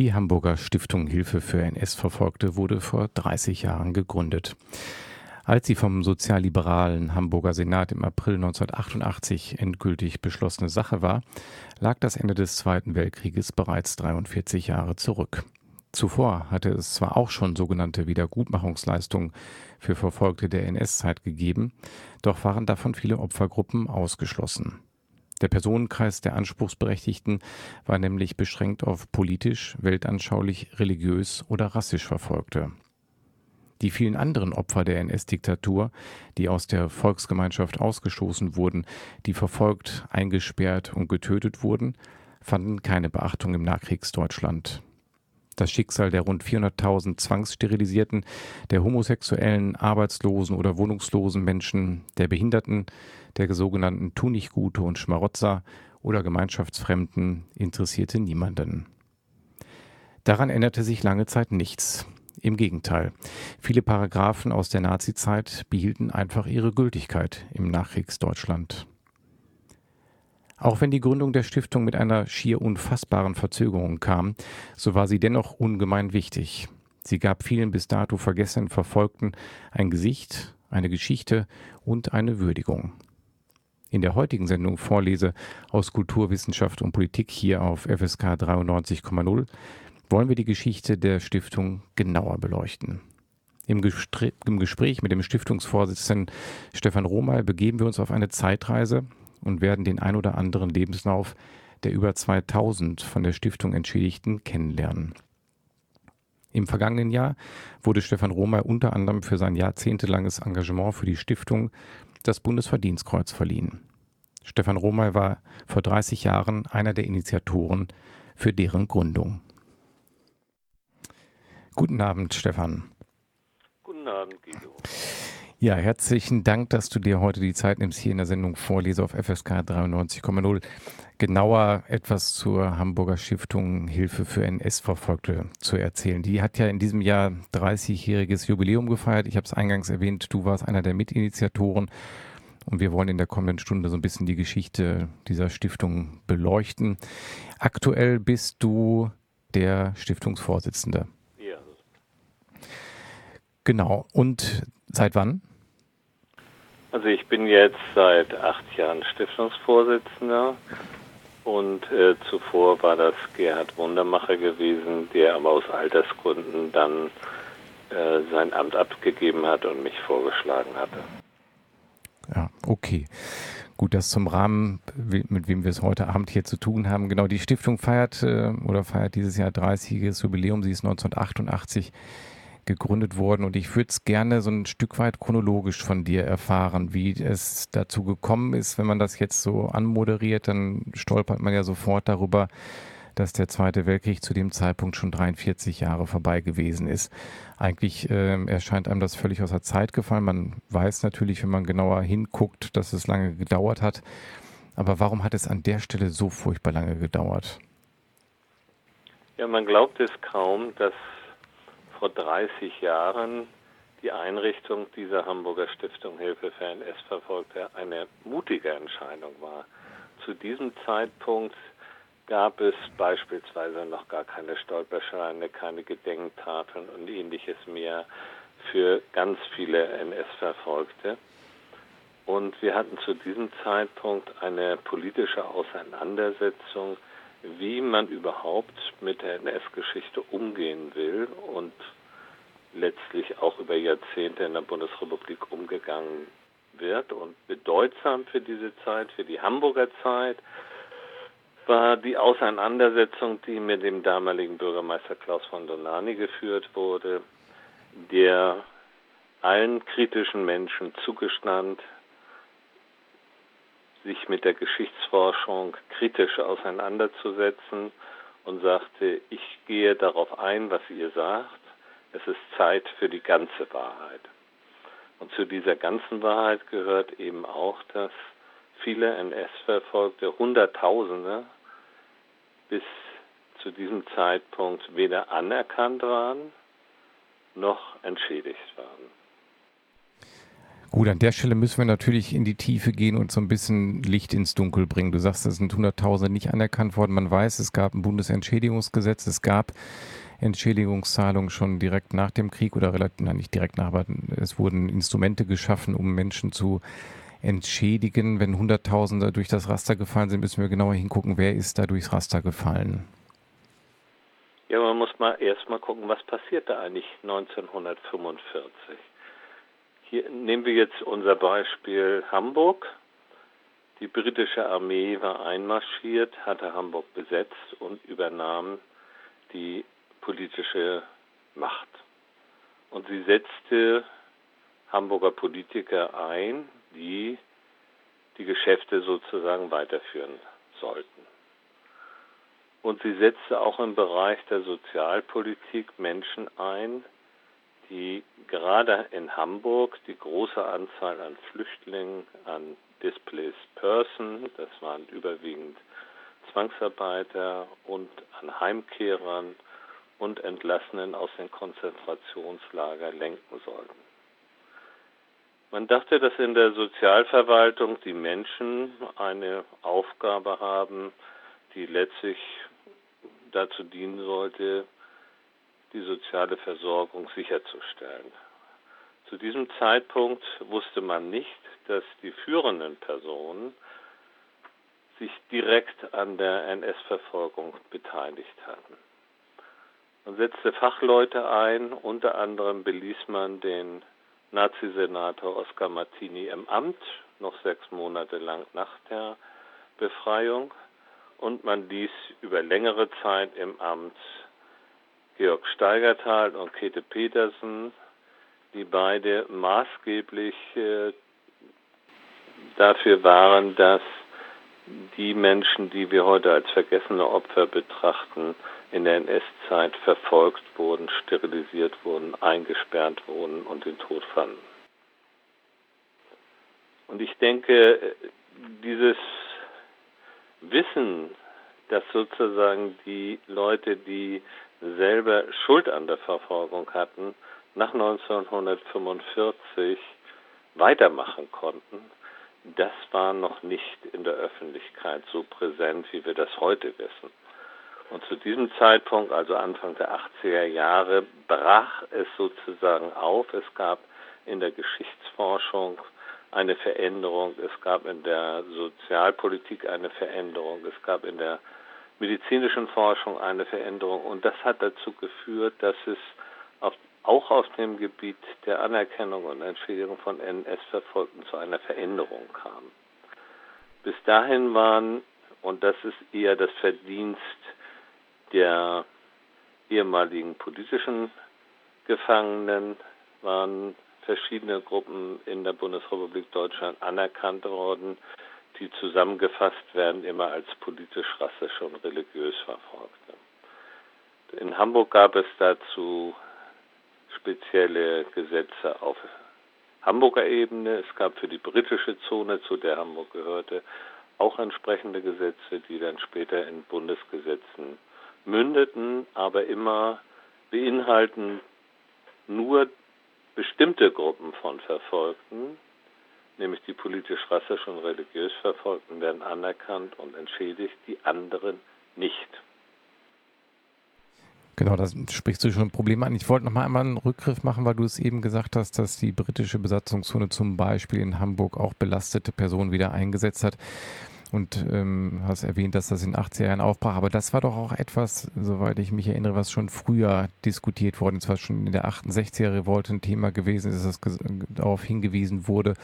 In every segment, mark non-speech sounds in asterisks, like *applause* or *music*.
Die Hamburger Stiftung Hilfe für NS-Verfolgte wurde vor 30 Jahren gegründet. Als sie vom sozialliberalen Hamburger Senat im April 1988 endgültig beschlossene Sache war, lag das Ende des Zweiten Weltkrieges bereits 43 Jahre zurück. Zuvor hatte es zwar auch schon sogenannte Wiedergutmachungsleistungen für Verfolgte der NS-Zeit gegeben, doch waren davon viele Opfergruppen ausgeschlossen. Der Personenkreis der Anspruchsberechtigten war nämlich beschränkt auf politisch, weltanschaulich, religiös oder rassisch Verfolgte. Die vielen anderen Opfer der NS-Diktatur, die aus der Volksgemeinschaft ausgestoßen wurden, die verfolgt, eingesperrt und getötet wurden, fanden keine Beachtung im Nachkriegsdeutschland. Das Schicksal der rund 400.000 Zwangssterilisierten, der homosexuellen, arbeitslosen oder wohnungslosen Menschen, der Behinderten, der sogenannten Tunichtgute und Schmarotzer oder Gemeinschaftsfremden interessierte niemanden. Daran änderte sich lange Zeit nichts. Im Gegenteil, viele Paragraphen aus der Nazizeit behielten einfach ihre Gültigkeit im Nachkriegsdeutschland. Auch wenn die Gründung der Stiftung mit einer schier unfassbaren Verzögerung kam, so war sie dennoch ungemein wichtig. Sie gab vielen bis dato vergessenen Verfolgten ein Gesicht, eine Geschichte und eine Würdigung. In der heutigen Sendung Vorlese aus Kultur, Wissenschaft und Politik hier auf FSK 93,0 wollen wir die Geschichte der Stiftung genauer beleuchten. Im, Gespr Im, Gespräch mit dem Stiftungsvorsitzenden Stefan Romal begeben wir uns auf eine Zeitreise und werden den ein oder anderen Lebenslauf der über 2000 von der Stiftung Entschädigten kennenlernen. Im vergangenen Jahr wurde Stefan Romal unter anderem für sein jahrzehntelanges Engagement für die Stiftung das Bundesverdienstkreuz verliehen. Stefan Romal war vor 30 Jahren einer der Initiatoren für deren Gründung. Guten Abend, Stefan. Guten Abend, Guido. Ja, herzlichen Dank, dass du dir heute die Zeit nimmst, hier in der Sendung Vorlese auf FSK 93,0 genauer etwas zur Hamburger Stiftung Hilfe für NS-Verfolgte zu erzählen. Die hat ja in diesem Jahr 30-jähriges Jubiläum gefeiert. Ich habe es eingangs erwähnt, du warst einer der Mitinitiatoren und wir wollen in der kommenden Stunde so ein bisschen die Geschichte dieser Stiftung beleuchten. Aktuell bist du der Stiftungsvorsitzende. Genau. Und seit wann? Also ich bin jetzt seit acht Jahren Stiftungsvorsitzender und äh, zuvor war das Gerhard Wundermacher gewesen, der aber aus Altersgründen dann äh, sein Amt abgegeben hat und mich vorgeschlagen hatte. Ja, okay. Gut, das zum Rahmen, mit wem wir es heute Abend hier zu tun haben. Genau, die Stiftung feiert äh, oder feiert dieses Jahr 30-jähriges Jubiläum. Sie ist 1988 gegründet worden und ich würde es gerne so ein Stück weit chronologisch von dir erfahren, wie es dazu gekommen ist. Wenn man das jetzt so anmoderiert, dann stolpert man ja sofort darüber, dass der Zweite Weltkrieg zu dem Zeitpunkt schon 43 Jahre vorbei gewesen ist. Eigentlich äh, erscheint einem das völlig aus der Zeit gefallen. Man weiß natürlich, wenn man genauer hinguckt, dass es lange gedauert hat. Aber warum hat es an der Stelle so furchtbar lange gedauert? Ja, man glaubt es kaum, dass vor 30 Jahren die Einrichtung dieser Hamburger Stiftung Hilfe für NS-Verfolgte eine mutige Entscheidung war. Zu diesem Zeitpunkt gab es beispielsweise noch gar keine Stolperscheine, keine Gedenktafeln und ähnliches mehr für ganz viele NS-Verfolgte. Und wir hatten zu diesem Zeitpunkt eine politische Auseinandersetzung wie man überhaupt mit der NS-Geschichte umgehen will und letztlich auch über Jahrzehnte in der Bundesrepublik umgegangen wird. Und bedeutsam für diese Zeit, für die Hamburger Zeit, war die Auseinandersetzung, die mit dem damaligen Bürgermeister Klaus von Donani geführt wurde, der allen kritischen Menschen zugestand, sich mit der Geschichtsforschung kritisch auseinanderzusetzen und sagte, ich gehe darauf ein, was ihr sagt, Es ist Zeit für die ganze Wahrheit. Und zu dieser ganzen Wahrheit gehört eben auch, dass viele NS-Verfolgte, Hunderttausende, bis zu diesem Zeitpunkt weder anerkannt waren noch entschädigt waren. Gut, an der Stelle müssen wir natürlich in die Tiefe gehen und so ein bisschen Licht ins Dunkel bringen. Du sagst, es sind Hunderttausende nicht anerkannt worden. Man weiß, es gab ein Bundesentschädigungsgesetz, es gab Entschädigungszahlungen schon direkt nach dem Krieg oder relativ, nein, nicht direkt nach, aber es wurden Instrumente geschaffen, um Menschen zu entschädigen. Wenn Hunderttausende durch das Raster gefallen sind, müssen wir genauer hingucken, wer ist da durchs Raster gefallen. Ja, man muss mal erst mal gucken, was passierte eigentlich 1945. Hier nehmen wir jetzt unser Beispiel Hamburg. Die britische Armee war einmarschiert, hatte Hamburg besetzt und übernahm die politische Macht. Und sie setzte Hamburger Politiker ein, die die Geschäfte sozusagen weiterführen sollten. Und sie setzte auch im Bereich der Sozialpolitik Menschen ein, die gerade in Hamburg die große Anzahl an Flüchtlingen, an Displaced Person, das waren überwiegend Zwangsarbeiter und an Heimkehrern und Entlassenen aus den Konzentrationslagern lenken sollten. Man dachte, dass in der Sozialverwaltung die Menschen eine Aufgabe haben, die letztlich dazu dienen sollte, die soziale Versorgung sicherzustellen. Zu diesem Zeitpunkt wusste man nicht, dass die führenden Personen sich direkt an der NS-Verfolgung beteiligt hatten. Man setzte Fachleute ein, unter anderem beließ man den Nazi-Senator Oskar Martini im Amt, noch sechs Monate lang nach der Befreiung, und man ließ über längere Zeit im Amt Georg Steigertal und Käthe Petersen, die beide maßgeblich äh, dafür waren, dass die Menschen, die wir heute als vergessene Opfer betrachten, in der NS-Zeit verfolgt wurden, sterilisiert wurden, eingesperrt wurden und den Tod fanden. Und ich denke, dieses Wissen, dass sozusagen die Leute, die selber Schuld an der Verfolgung hatten, nach 1945 weitermachen konnten, das war noch nicht in der Öffentlichkeit so präsent, wie wir das heute wissen. Und zu diesem Zeitpunkt, also Anfang der 80er Jahre, brach es sozusagen auf. Es gab in der Geschichtsforschung eine Veränderung, es gab in der Sozialpolitik eine Veränderung, es gab in der medizinischen Forschung eine Veränderung. Und das hat dazu geführt, dass es auf, auch auf dem Gebiet der Anerkennung und Entschädigung von NS-Verfolgten zu einer Veränderung kam. Bis dahin waren, und das ist eher das Verdienst der ehemaligen politischen Gefangenen, waren verschiedene Gruppen in der Bundesrepublik Deutschland anerkannt worden, die zusammengefasst werden immer als politisch, rassisch und religiös Verfolgte. In Hamburg gab es dazu spezielle Gesetze auf Hamburger Ebene. Es gab für die britische Zone, zu der Hamburg gehörte, auch entsprechende Gesetze, die dann später in Bundesgesetzen mündeten, aber immer beinhalten nur bestimmte Gruppen von Verfolgten nämlich die politisch, rassisch und religiös Verfolgten werden anerkannt und entschädigt, die anderen nicht. Genau, da sprichst du schon ein Problem an. Ich wollte noch mal einmal einen Rückgriff machen, weil du es eben gesagt hast, dass die britische Besatzungszone zum Beispiel in Hamburg auch belastete Personen wieder eingesetzt hat und ähm, hast erwähnt, dass das in 80er Jahren aufbrach. Aber das war doch auch etwas, soweit ich mich erinnere, was schon früher diskutiert worden ist, was schon in der 68er Revolte ein Thema gewesen ist, dass darauf hingewiesen wurde,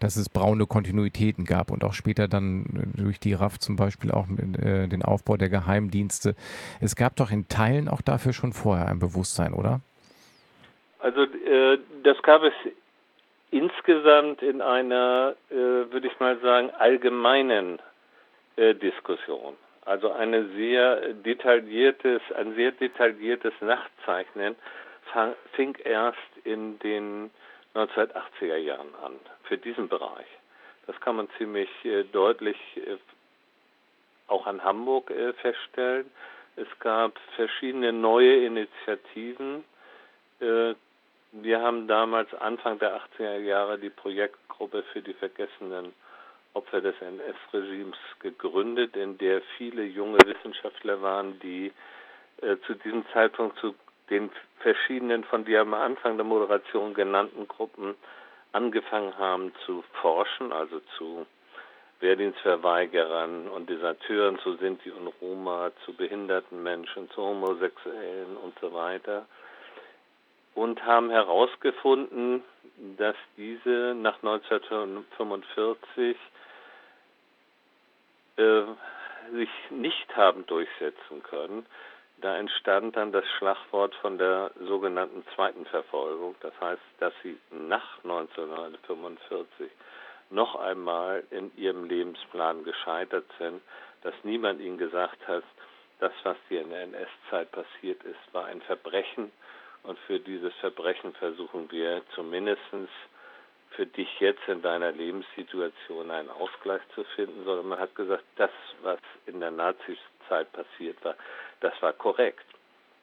dass es braune Kontinuitäten gab und auch später dann äh, durch die RAF zum Beispiel auch äh, den Aufbau der Geheimdienste. Es gab doch in Teilen auch dafür schon vorher ein Bewusstsein, oder? Also äh, das gab es insgesamt in einer, äh, würde ich mal sagen, allgemeinen äh, Diskussion. Also eine sehr detailliertes, ein sehr detailliertes Nachzeichnen fing erst in den 1980er Jahren an, für diesen Bereich. Das kann man ziemlich äh, deutlich äh, auch an Hamburg äh, feststellen. Es gab verschiedene neue Initiativen. Wir haben damals Anfang der 80er Jahre die Projektgruppe für die vergessenen Opfer des NS-Regimes gegründet, in der viele junge Wissenschaftler waren, die zu diesem Zeitpunkt zu den verschiedenen von dir am Anfang der Moderation genannten Gruppen angefangen haben zu forschen, also zu Wehrdienstverweigerern und Deserteuren, zu Sinti und Roma, zu behinderten Menschen, zu Homosexuellen und so weiter. Und haben herausgefunden, dass diese nach 1945 äh, sich nicht haben durchsetzen können, da entstand dann das Schlagwort von der sogenannten zweiten Verfolgung. Das heißt, dass sie nach 1945 noch einmal in ihrem Lebensplan gescheitert sind, dass niemand ihnen gesagt hat, das, was hier in der NS-Zeit passiert ist, war ein Verbrechen und für dieses Verbrechen versuchen wir zumindest für dich jetzt in deiner Lebenssituation einen Ausgleich zu finden, sondern man hat gesagt, das, was in der Nazizeit passiert war, das war korrekt,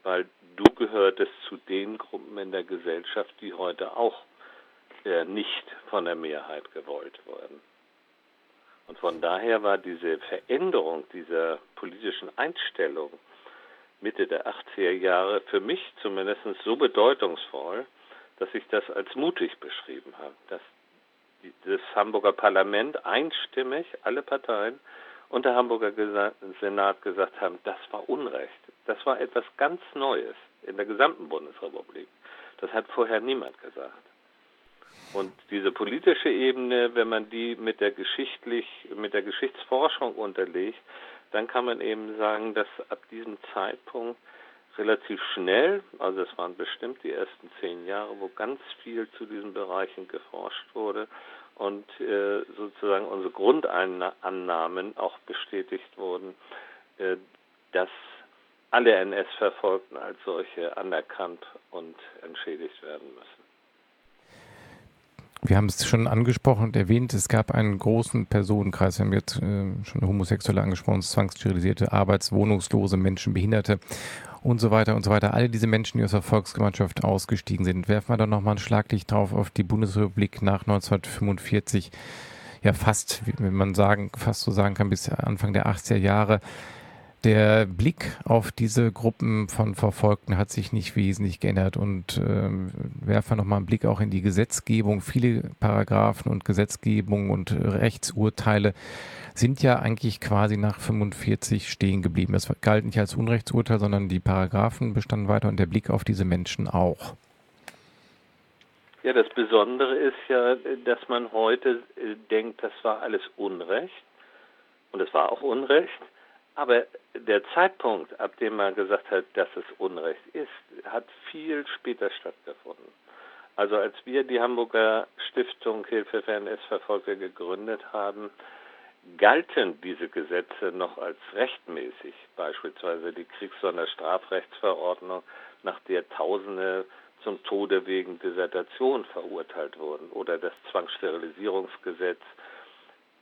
weil du gehörtest zu den Gruppen in der Gesellschaft, die heute auch äh, nicht von der Mehrheit gewollt wurden. Und von daher war diese Veränderung dieser politischen Einstellung Mitte der 80er Jahre für mich zumindest so bedeutungsvoll, dass ich das als mutig beschrieben habe, dass das Hamburger Parlament einstimmig, alle Parteien, und der Hamburger Senat gesagt haben, das war Unrecht. Das war etwas ganz Neues in der gesamten Bundesrepublik. Das hat vorher niemand gesagt. Und diese politische Ebene, wenn man die mit der geschichtlich, mit der Geschichtsforschung unterlegt, dann kann man eben sagen, dass ab diesem Zeitpunkt relativ schnell, also es waren bestimmt die ersten zehn Jahre, wo ganz viel zu diesen Bereichen geforscht wurde und äh, sozusagen unsere Grundannahmen auch bestätigt wurden, äh, dass alle NS-Verfolgten als solche anerkannt und entschädigt werden müssen. Wir haben es schon angesprochen und erwähnt, es gab einen großen Personenkreis. Wir haben jetzt äh, schon Homosexuelle angesprochen, zwangssterilisierte, arbeitswohnungslose Menschen, Behinderte und so weiter und so weiter. Alle diese Menschen, die aus der Volksgemeinschaft ausgestiegen sind. Werfen wir doch nochmal ein Schlaglicht drauf auf die Bundesrepublik nach 1945. Ja, fast, wenn man sagen, fast so sagen kann, bis Anfang der 80er Jahre. Der Blick auf diese Gruppen von Verfolgten hat sich nicht wesentlich geändert und äh, werfen wir nochmal einen Blick auch in die Gesetzgebung. Viele Paragraphen und Gesetzgebung und Rechtsurteile sind ja eigentlich quasi nach 45 stehen geblieben. Das galt nicht als Unrechtsurteil, sondern die Paragraphen bestanden weiter und der Blick auf diese Menschen auch. Ja, das Besondere ist ja, dass man heute äh, denkt, das war alles Unrecht. Und es war auch Unrecht. Aber der Zeitpunkt, ab dem man gesagt hat, dass es Unrecht ist, hat viel später stattgefunden. Also als wir die Hamburger Stiftung Hilfe für NS-Verfolger gegründet haben, galten diese Gesetze noch als rechtmäßig, beispielsweise die Kriegssonderstrafrechtsverordnung, nach der Tausende zum Tode wegen Desertation verurteilt wurden, oder das Zwangssterilisierungsgesetz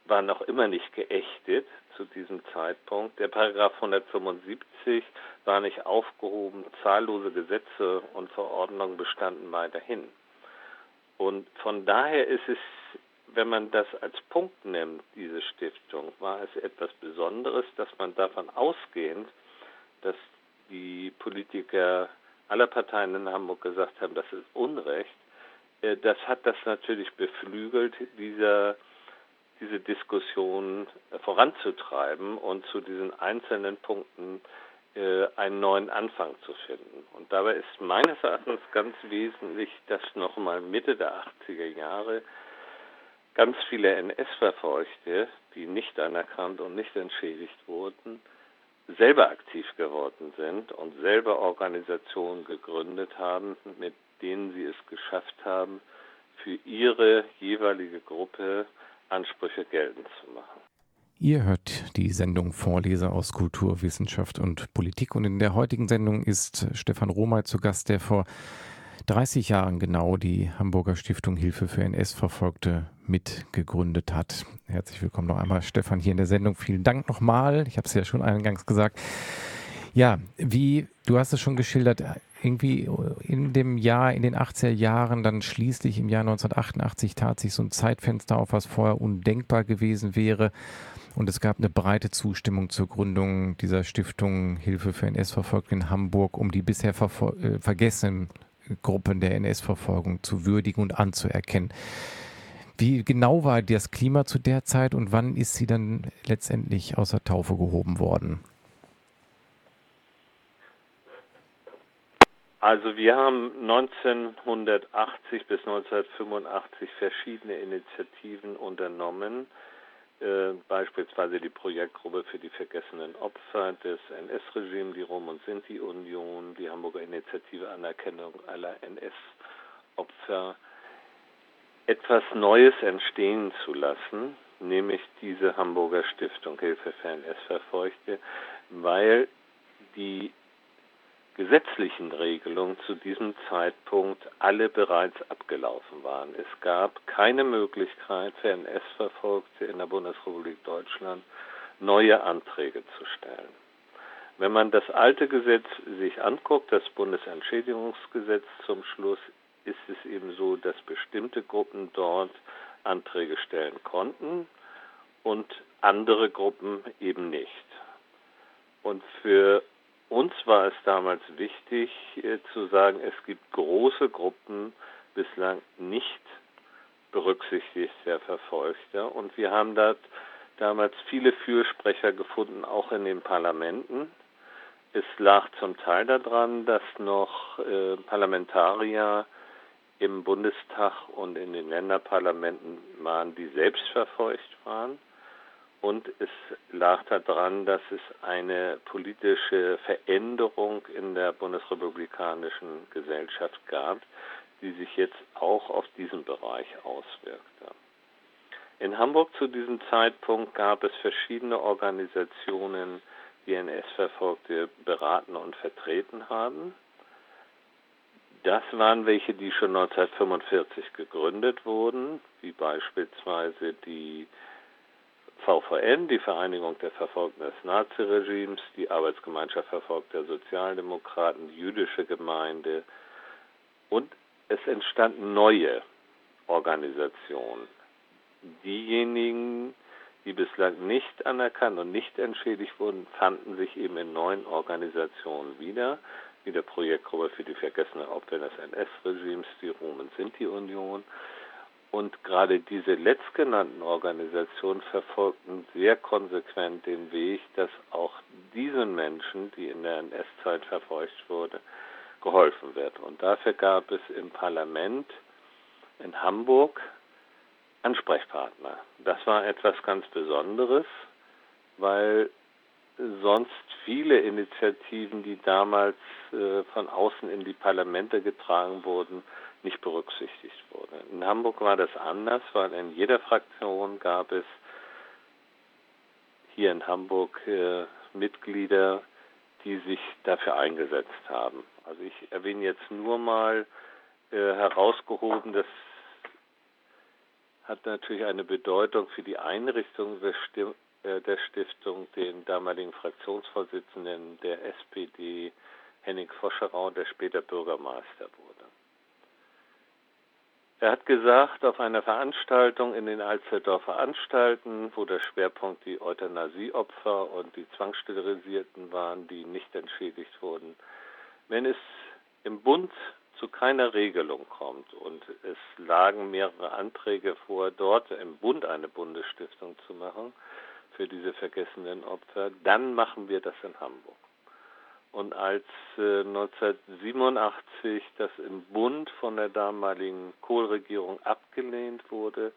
war noch immer nicht geächtet zu diesem Zeitpunkt. Der Paragraph 175 war nicht aufgehoben, zahllose Gesetze und Verordnungen bestanden weiterhin. Und von daher ist es, wenn man das als Punkt nimmt, diese Stiftung, war es etwas Besonderes, dass man davon ausgehend, dass die Politiker aller Parteien in Hamburg gesagt haben, das ist Unrecht, äh, das hat das natürlich beflügelt, dieser diese Diskussion äh, voranzutreiben und zu diesen einzelnen Punkten äh, einen neuen Anfang zu finden. Und dabei ist meines Erachtens ganz wesentlich, dass nochmal Mitte der 80er Jahre ganz viele NS-Verfolgte, die nicht anerkannt und nicht entschädigt wurden, selber aktiv geworden sind und selber Organisationen gegründet haben, mit denen sie es geschafft haben, für ihre jeweilige Gruppe Ansprüche geltend zu machen. Ihr hört die Sendung Vorleser aus Kultur, Wissenschaft und Politik und in der heutigen Sendung ist Stefan Romay zu Gast, der vor 30 Jahren genau die Hamburger Stiftung Hilfe für NS-Verfolgte mitgegründet hat. Herzlich willkommen noch einmal, Stefan, hier in der Sendung. Vielen Dank nochmal. Ich habe es ja schon eingangs gesagt. Ja, wie, du hast es schon geschildert, irgendwie in dem Jahr, in den 80er Jahren, dann schließlich im Jahr 1988 tat sich so ein Zeitfenster auf, was vorher undenkbar gewesen wäre. Und es gab eine breite Zustimmung zur Gründung dieser Stiftung Hilfe für NS-Verfolgte in Hamburg, um die bisher äh, vergessenen Gruppen der NS-Verfolgung zu würdigen und anzuerkennen. Wie genau war das Klima zu der Zeit und wann ist sie dann letztendlich außer Taufe gehoben worden? Also wir haben 1980 bis 1985 verschiedene Initiativen unternommen, äh, beispielsweise die Projektgruppe für die vergessenen Opfer des NS-Regimes, die Rom- und Sinti-Union, die Hamburger Initiative Anerkennung aller NS-Opfer, etwas Neues entstehen zu lassen, nämlich diese Hamburger Stiftung Hilfe für NS-Verfolgte, weil die gesetzlichen Regelungen zu diesem Zeitpunkt alle bereits abgelaufen waren. Es gab keine Möglichkeit für NS-Verfolgte in der Bundesrepublik Deutschland neue Anträge zu stellen. Wenn man das alte Gesetz sich anguckt, das Bundesentschädigungsgesetz zum Schluss, ist es eben so, dass bestimmte Gruppen dort Anträge stellen konnten und andere Gruppen eben nicht. Und für uns war es damals wichtig äh, zu sagen, es gibt große Gruppen bislang nicht berücksichtigt der Verfolgter. Und wir haben da damals viele Fürsprecher gefunden, auch in den Parlamenten. Es lag zum Teil daran, dass noch äh, Parlamentarier im Bundestag und in den Länderparlamenten waren, die selbst verfolgt waren. Und es lag daran, dass es eine politische Veränderung in der bundesrepublikanischen Gesellschaft gab, die sich jetzt auch auf diesen Bereich auswirkte. In Hamburg zu diesem Zeitpunkt gab es verschiedene Organisationen, die NS-Verfolgte beraten und vertreten haben. Das waren welche, die schon 1945 gegründet wurden, wie beispielsweise die VVN, die Vereinigung der Verfolgten des Naziregimes, die Arbeitsgemeinschaft verfolgter Sozialdemokraten, die jüdische Gemeinde und es entstanden neue Organisationen. Diejenigen, die bislang nicht anerkannt und nicht entschädigt wurden, fanden sich eben in neuen Organisationen wieder, wie der Projektgruppe für die vergessenen Opfer des NS-Regimes, die Rumen Sinti-Union, und gerade diese letztgenannten Organisationen verfolgten sehr konsequent den Weg, dass auch diesen Menschen, die in der NS-Zeit verfolgt wurde, geholfen wird. Und dafür gab es im Parlament in Hamburg Ansprechpartner. Das war etwas ganz Besonderes, weil sonst viele Initiativen, die damals äh, von außen in die Parlamente getragen wurden, nicht berücksichtigt wurde. In Hamburg war das anders, weil in jeder Fraktion gab es hier in Hamburg äh, Mitglieder, die sich dafür eingesetzt haben. Also ich erwähne jetzt nur mal äh, herausgehoben, das hat natürlich eine Bedeutung für die Einrichtung der, Stim äh, der Stiftung, den damaligen Fraktionsvorsitzenden der SPD, Henning Foscherau, der später Bürgermeister wurde. Er hat gesagt, auf einer Veranstaltung in den Alsterdorfer Anstalten, wo der Schwerpunkt die Euthanasieopfer und die Zwangssterilisierten waren, die nicht entschädigt wurden, wenn es im Bund zu keiner Regelung kommt und es lagen mehrere Anträge vor, dort im Bund eine Bundesstiftung zu machen für diese vergessenen Opfer, dann machen wir das in Hamburg. Und als äh, 1987 das im Bund von der damaligen Kohl-Regierung abgelehnt wurde,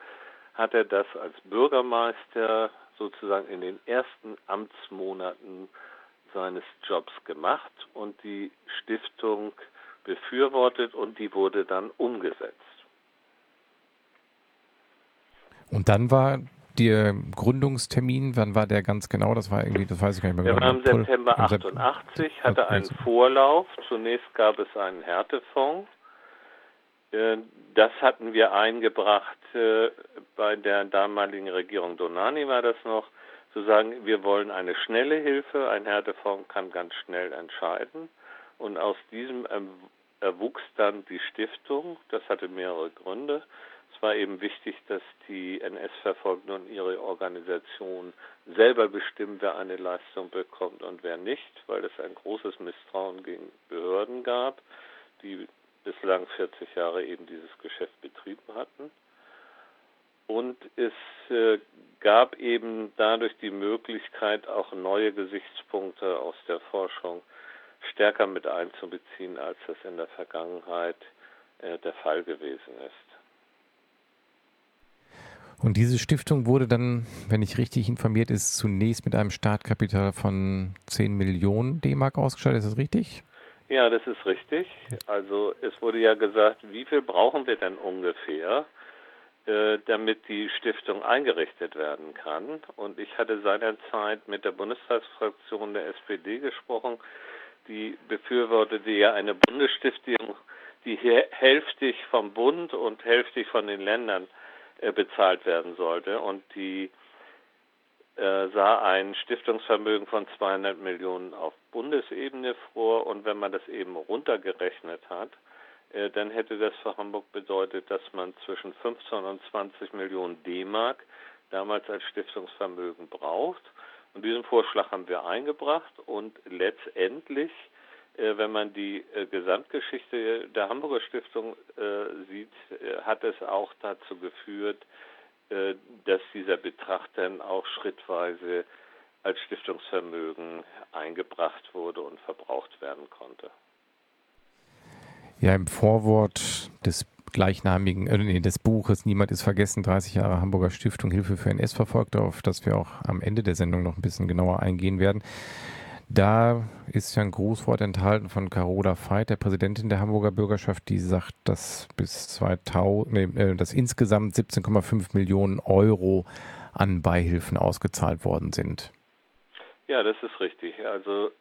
hat er das als Bürgermeister sozusagen in den ersten Amtsmonaten seines Jobs gemacht und die Stiftung befürwortet und die wurde dann umgesetzt. Und dann war der Gründungstermin, wann war der ganz genau? Das war irgendwie, das weiß ich gar nicht mehr. Der war im September 88, hatte einen Vorlauf. Zunächst gab es einen Härtefonds, Äh, das hatten wir eingebracht äh, bei der damaligen Regierung Donani war das noch, zu sagen, wir wollen eine schnelle Hilfe, ein Härtefonds kann ganz schnell entscheiden. Und aus diesem erwuchs dann die Stiftung, das hatte mehrere Gründe. War eben wichtig, dass die NS-Verfolgten und ihre Organisation selber bestimmen, wer eine Leistung bekommt und wer nicht, weil es ein großes Misstrauen gegen Behörden gab, die bislang 40 Jahre eben dieses Geschäft betrieben hatten. Und es äh, gab eben dadurch die Möglichkeit, auch neue Gesichtspunkte aus der Forschung stärker mit einzubeziehen, als das in der Vergangenheit äh, der Fall gewesen ist. Und diese Stiftung wurde dann, wenn ich richtig informiert ist, zunächst mit einem Startkapital von 10 Millionen D-Mark ausgestattet. Ist das richtig? Ja, das ist richtig. Also es wurde ja gesagt, wie viel brauchen wir denn ungefähr, äh, damit die Stiftung eingerichtet werden kann. Und ich hatte seinerzeit mit der Bundestagsfraktion der SPD gesprochen, die befürwortete ja eine Bundesstiftung, die hälftig vom Bund und hälftig von den Ländern äh, bezahlt werden sollte. Und die äh, sah ein Stiftungsvermögen von 200 Millionen auf Bundesebene vor und wenn man das eben runtergerechnet hat, äh, dann hätte das für Hamburg bedeutet, dass man zwischen 15 und 20 Millionen D-Mark damals als Stiftungsvermögen braucht. Und diesen Vorschlag haben wir eingebracht und letztendlich, äh, wenn man die äh, Gesamtgeschichte der Hamburger Stiftung äh, sieht, äh, hat es auch dazu geführt, äh, dass dieser Betrag dann auch schrittweise als Stiftungsvermögen eingebracht wurde und verbraucht werden konnte. Ja, im Vorwort des gleichnamigen, äh, nee, des Buches Niemand ist vergessen, 30 Jahre Hamburger Stiftung Hilfe für NS-Verfolgte, auf das wir auch am Ende der Sendung noch ein bisschen genauer eingehen werden. Da ist ja ein Grußwort enthalten von Carola Veit, der Präsidentin der Hamburger Bürgerschaft, die sagt, dass bis 2000, nee, äh, dass insgesamt 17,5 Millionen Euro an Beihilfen ausgezahlt worden sind. Ja, das ist richtig. Also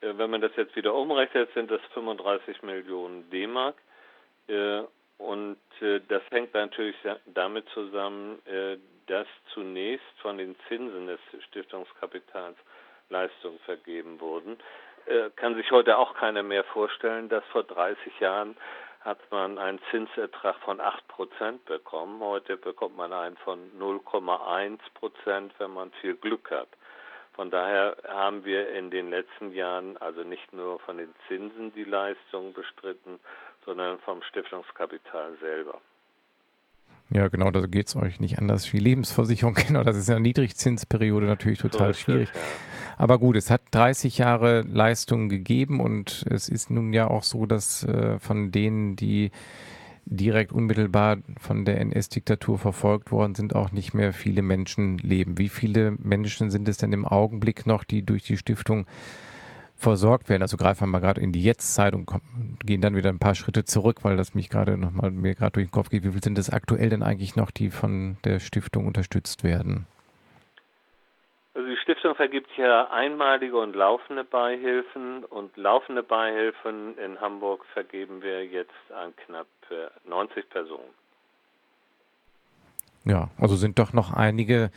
äh, wenn man das jetzt wieder umrechnet, sind das 35 Millionen D-Mark. Äh, und das hängt natürlich damit zusammen, dass zunächst von den Zinsen des Stiftungskapitals Leistungen vergeben wurden. Äh, kann sich heute auch keiner mehr vorstellen, dass vor 30 Jahren hat man einen Zinsertrag von 8 Prozent bekommen. Heute bekommt man einen von 0,1 Prozent, wenn man viel Glück hat. Von daher haben wir in den letzten Jahren also nicht nur von den Zinsen die Leistung bestritten, sondern vom Stiftungskapital selber. Ja, genau, da geht es euch nicht anders wie Lebensversicherung. *laughs* Genau, das ist ja eine Niedrigzinsperiode natürlich total so schwierig. Das, ja. Aber gut, es hat 30 Jahre Leistung gegeben und es ist nun ja auch so, dass äh, von denen, die direkt unmittelbar von der NS-Diktatur verfolgt worden sind, auch nicht mehr viele Menschen leben. Wie viele Menschen sind es denn im Augenblick noch, die durch die Stiftung versorgt werden. Also greifen wir mal gerade in die Jetztzeit und kommen, gehen dann wieder ein paar Schritte zurück, weil das mich gerade nochmal mir gerade durch den Kopf geht. Wie viel sind es aktuell denn eigentlich noch, die von der Stiftung unterstützt werden? Also die Stiftung vergibt ja einmalige und laufende Beihilfen und laufende Beihilfen in Hamburg vergeben wir jetzt an knapp 90 äh, Personen. Ja, also sind doch noch einige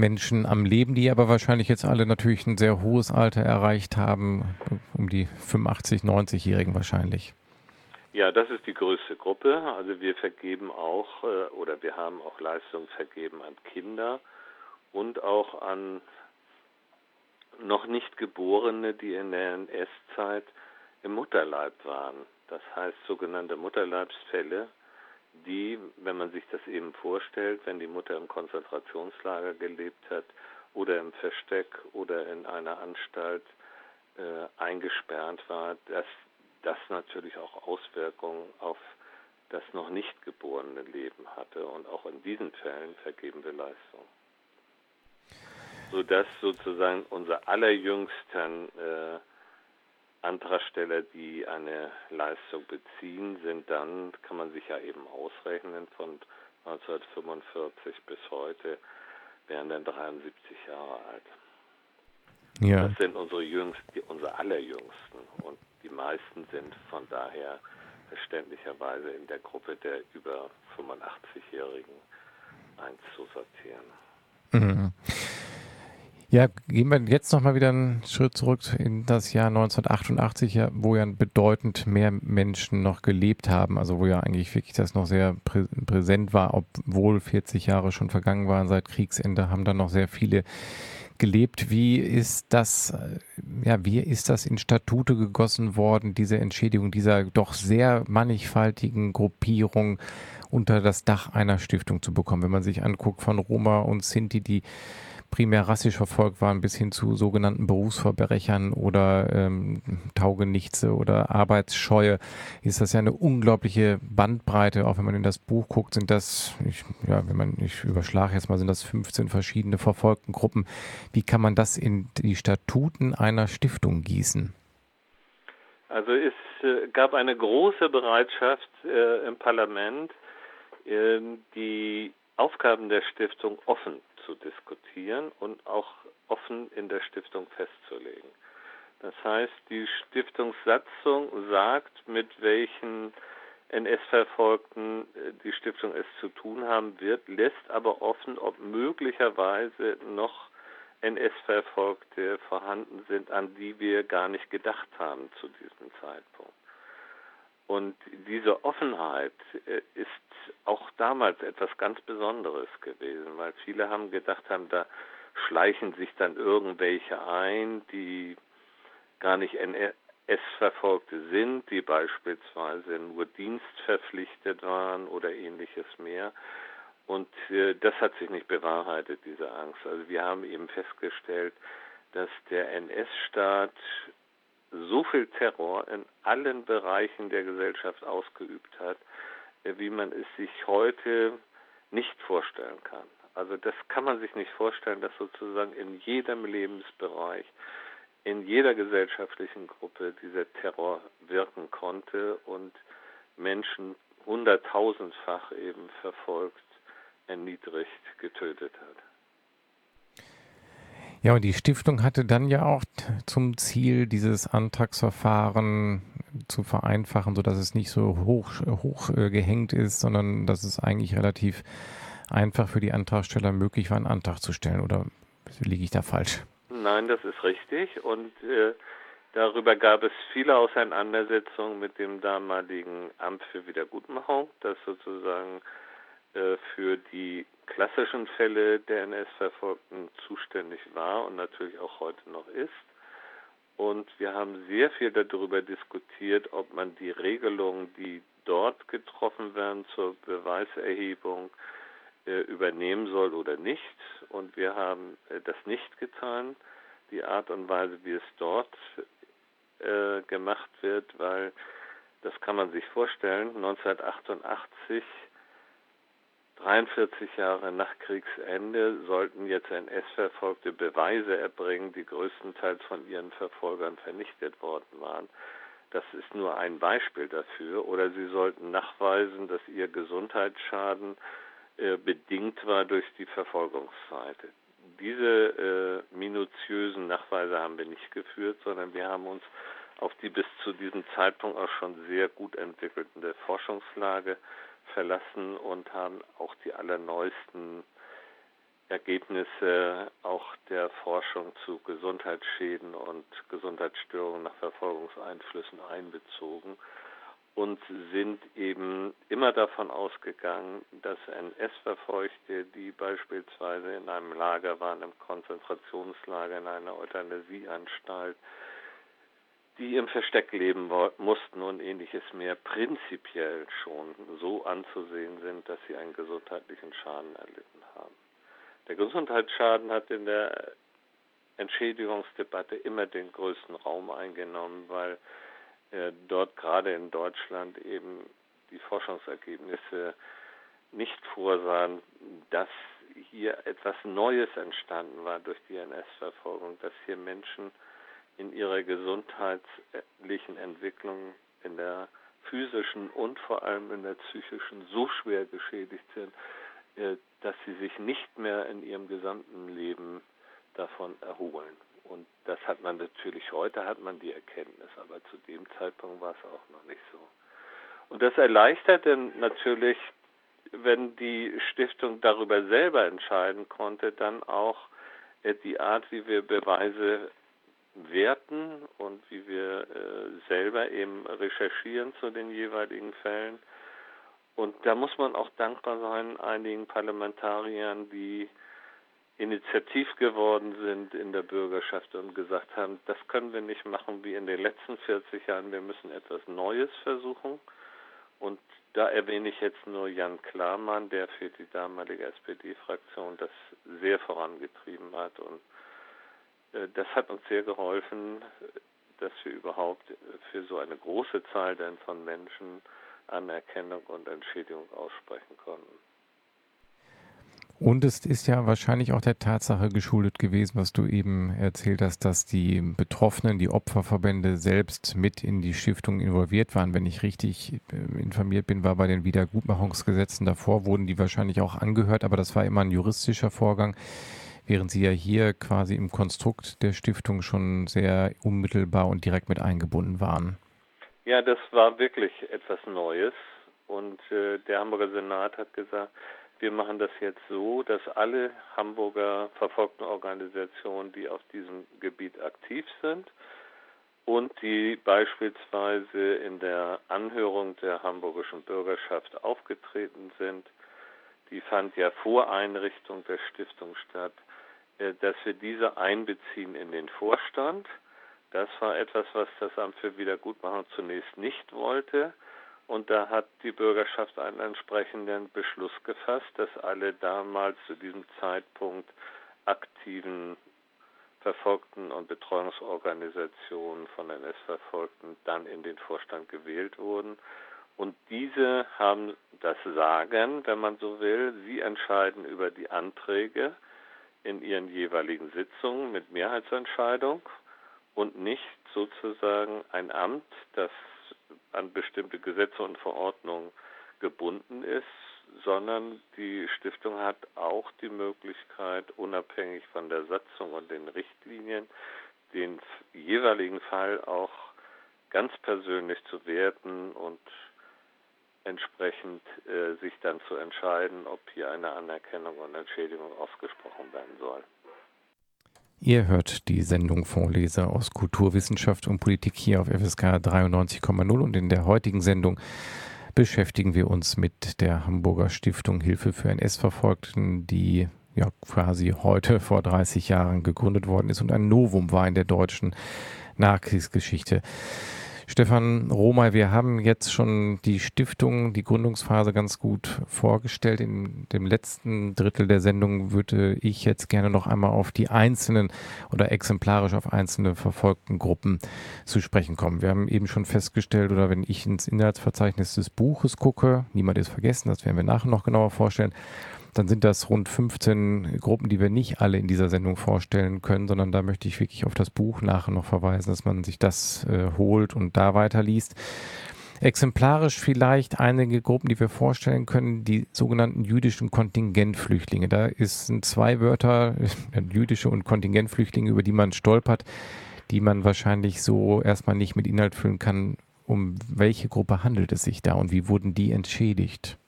Menschen am Leben, die aber wahrscheinlich jetzt alle natürlich ein sehr hohes Alter erreicht haben, um die 85, 90-Jährigen wahrscheinlich. Ja, das ist die größte Gruppe. Also wir vergeben auch äh, oder wir haben auch Leistungen vergeben an Kinder und auch an noch nicht Geborene, die in der NS-Zeit im Mutterleib waren. Das heißt sogenannte Mutterleibsfälle, die, wenn man sich das eben vorstellt, wenn die Mutter im Konzentrationslager gelebt hat oder im Versteck oder in einer Anstalt äh, eingesperrt war, dass das natürlich auch Auswirkungen auf das noch nicht geborene Leben hatte. Und auch in diesen Fällen vergeben wir Leistung. Sodass sozusagen unsere allerjüngsten äh, Antragsteller, die eine Leistung beziehen, sind dann, kann man sich ja eben ausrechnen, von 1945 bis heute wären dann 73 Jahre alt. Ja. Das sind unsere jüngsten, unsere allerjüngsten und die meisten sind von daher verständlicherweise in der Gruppe der über 85-Jährigen einzusortieren. Mhm. Ja, gehen wir jetzt nochmal wieder einen Schritt zurück in das Jahr 1988, wo ja bedeutend mehr Menschen noch gelebt haben, also wo ja eigentlich wirklich das noch sehr prä präsent war, obwohl 40 Jahre schon vergangen waren seit Kriegsende, haben dann noch sehr viele gelebt. Wie ist das, ja, wie ist das in Statute gegossen worden, diese Entschädigung dieser doch sehr mannigfaltigen Gruppierung unter das Dach einer Stiftung zu bekommen? Wenn man sich anguckt von Roma und Sinti, die primär rassisch verfolgt waren, bis hin zu sogenannten Berufsverbrechern oder ähm, Taugenichtse oder Arbeitsscheue, ist das ja eine unglaubliche Bandbreite. Auch wenn man in das Buch guckt, sind das, ich, ja, wenn man, ich überschlage jetzt mal, sind das 15 verschiedene verfolgten Gruppen. Wie kann man das in die Statuten einer Stiftung gießen? Also es äh, gab eine große Bereitschaft äh, im Parlament, äh, die Aufgaben der Stiftung offen zu diskutieren und auch offen in der Stiftung festzulegen. Das heißt, die Stiftungssatzung sagt, mit welchen NS-Verfolgten äh, die Stiftung es zu tun haben wird, lässt aber offen, ob möglicherweise noch NS-Verfolgte vorhanden sind, an die wir gar nicht gedacht haben zu diesem Zeitpunkt. Und diese Offenheit äh, ist auch damals etwas ganz Besonderes gewesen, weil viele haben gedacht haben, da schleichen sich dann irgendwelche ein, die gar nicht NS-Verfolgte sind, die beispielsweise nur dienstverpflichtet waren oder ähnliches mehr. Und äh, das hat sich nicht bewahrheitet, diese Angst. Also wir haben eben festgestellt, dass der NS-Staat so viel Terror in allen Bereichen der Gesellschaft ausgeübt hat, äh, wie man es sich heute nicht vorstellen kann. Also das kann man sich nicht vorstellen, dass sozusagen in jedem Lebensbereich, in jeder gesellschaftlichen Gruppe dieser Terror wirken konnte und Menschen hunderttausendfach eben verfolgt, erniedrigt, getötet hat. Ja, und die Stiftung hatte dann ja auch zum Ziel, dieses Antragsverfahren zu vereinfachen, sodass es nicht so hoch, hoch äh, gehängt ist, sondern dass es eigentlich relativ einfach für die Antragsteller möglich war, einen Antrag zu stellen. Oder liege ich da falsch? Nein, das ist richtig. Und äh, darüber gab es viele Auseinandersetzungen mit dem damaligen Amt für Wiedergutmachung, das sozusagen für die klassischen Fälle der NS-Verfolgten zuständig war und natürlich auch heute noch ist. Und wir haben sehr viel darüber diskutiert, ob man die Regelungen, die dort getroffen werden zur Beweiserhebung, äh, übernehmen soll oder nicht. Und wir haben äh, das nicht getan, die Art und Weise, wie es dort äh, gemacht wird, weil das kann man sich vorstellen, 1988 43 Jahre nach Kriegsende sollten jetzt NS-Verfolgte Beweise erbringen, die größtenteils von ihren Verfolgern vernichtet worden waren. Das ist nur ein Beispiel dafür. Oder sie sollten nachweisen, dass ihr Gesundheitsschaden äh, bedingt war durch die Verfolgungsseite. Diese äh, minutiösen Nachweise haben wir nicht geführt, sondern wir haben uns auf die bis zu diesem Zeitpunkt auch schon sehr gut entwickelte Forschungslage verlassen und haben auch die allerneuesten Ergebnisse auch der Forschung zu Gesundheitsschäden und Gesundheitsstörungen nach Verfolgungseinflüssen einbezogen und sind eben immer davon ausgegangen, dass NS-Verfolgte, die beispielsweise in einem Lager waren, im Konzentrationslager, in einer Euthanasieanstalt, die im Versteck leben mussten und ähnliches mehr, prinzipiell schon so anzusehen sind, dass sie einen gesundheitlichen Schaden erlitten haben. Der Gesundheitsschaden hat in der Entschädigungsdebatte immer den größten Raum eingenommen, weil äh, dort gerade in Deutschland eben die Forschungsergebnisse nicht vorsahen, dass hier etwas Neues entstanden war durch die NS-Verfolgung, dass hier Menschen in ihrer gesundheitlichen Entwicklung, in der physischen und vor allem in der psychischen so schwer geschädigt sind, äh, dass sie sich nicht mehr in ihrem gesamten Leben davon erholen. Und das hat man natürlich heute, hat man die Erkenntnis, aber zu dem Zeitpunkt war es auch noch nicht so. Und das erleichterte natürlich, wenn die Stiftung darüber selber entscheiden konnte, dann auch äh, die Art, wie wir Beweise werten und wie wir äh, selber eben recherchieren zu den jeweiligen Fällen. Und da muss man auch dankbar sein einigen Parlamentariern, die initiativ geworden sind in der Bürgerschaft und gesagt haben, das können wir nicht machen wie in den letzten 40 Jahren, wir müssen etwas Neues versuchen. Und da erwähne ich jetzt nur Jan Klarmann, der für die damalige SPD-Fraktion das sehr vorangetrieben hat. Und das hat uns sehr geholfen, dass wir überhaupt für so eine große Zahl denn von Menschen Anerkennung und Entschädigung aussprechen konnten. Und es ist ja wahrscheinlich auch der Tatsache geschuldet gewesen, was du eben erzählt hast, dass die Betroffenen, die Opferverbände selbst mit in die Stiftung involviert waren. Wenn ich richtig äh, informiert bin, war bei den Wiedergutmachungsgesetzen davor, wurden die wahrscheinlich auch angehört, aber das war immer ein juristischer Vorgang, während sie ja hier quasi im Konstrukt der Stiftung schon sehr unmittelbar und direkt mit eingebunden waren. Ja, das war wirklich etwas Neues. Und äh, der Hamburger Senat hat gesagt, wir machen das jetzt so, dass alle Hamburger verfolgten Organisationen, die auf diesem Gebiet aktiv sind und die beispielsweise in der Anhörung der hamburgischen Bürgerschaft aufgetreten sind, die fand ja vor Einrichtung der Stiftung statt, dass wir diese einbeziehen in den Vorstand. Das war etwas, was das Amt für Wiedergutmachung zunächst nicht wollte. Und da hat die Bürgerschaft einen entsprechenden Beschluss gefasst, dass alle damals zu diesem Zeitpunkt aktiven Verfolgten und Betreuungsorganisationen von NS-Verfolgten dann in den Vorstand gewählt wurden. Und diese haben das Sagen, wenn man so will. Sie entscheiden über die Anträge in ihren jeweiligen Sitzungen mit Mehrheitsentscheidung und nicht sozusagen ein Amt, das an bestimmte Gesetze und Verordnungen gebunden ist, sondern die Stiftung hat auch die Möglichkeit, unabhängig von der Satzung und den Richtlinien, den jeweiligen Fall auch ganz persönlich zu werten und entsprechend äh, sich dann zu entscheiden, ob hier eine Anerkennung und Entschädigung ausgesprochen werden soll. Ihr hört die Sendung Vorleser aus Kulturwissenschaft und Politik hier auf FSK 93,0 und in der heutigen Sendung beschäftigen wir uns mit der Hamburger Stiftung Hilfe für NS-Verfolgten, die ja quasi heute vor 30 Jahren gegründet worden ist und ein Novum war in der deutschen Nachkriegsgeschichte. Stefan Rohmey, wir haben jetzt schon die Stiftung, die Gründungsphase ganz gut vorgestellt. In dem letzten Drittel der Sendung würde ich jetzt gerne noch einmal auf die einzelnen oder exemplarisch auf einzelne verfolgten Gruppen zu sprechen kommen. Wir haben eben schon festgestellt, oder wenn ich ins Inhaltsverzeichnis des Buches gucke, niemand ist vergessen, das werden wir nachher noch genauer vorstellen, dann sind das rund 15 Gruppen, die wir nicht alle in dieser Sendung vorstellen können, sondern da möchte ich wirklich auf das Buch nachher noch verweisen, dass man sich das äh, holt und da weiterliest. Exemplarisch vielleicht einige Gruppen, die wir vorstellen können, die sogenannten jüdischen Kontingentflüchtlinge. Da sind zwei Wörter, *laughs* jüdische und Kontingentflüchtlinge, über die man stolpert, die man wahrscheinlich so erstmal nicht mit Inhalt füllen kann. Um welche Gruppe handelt es sich da und wie wurden die entschädigt?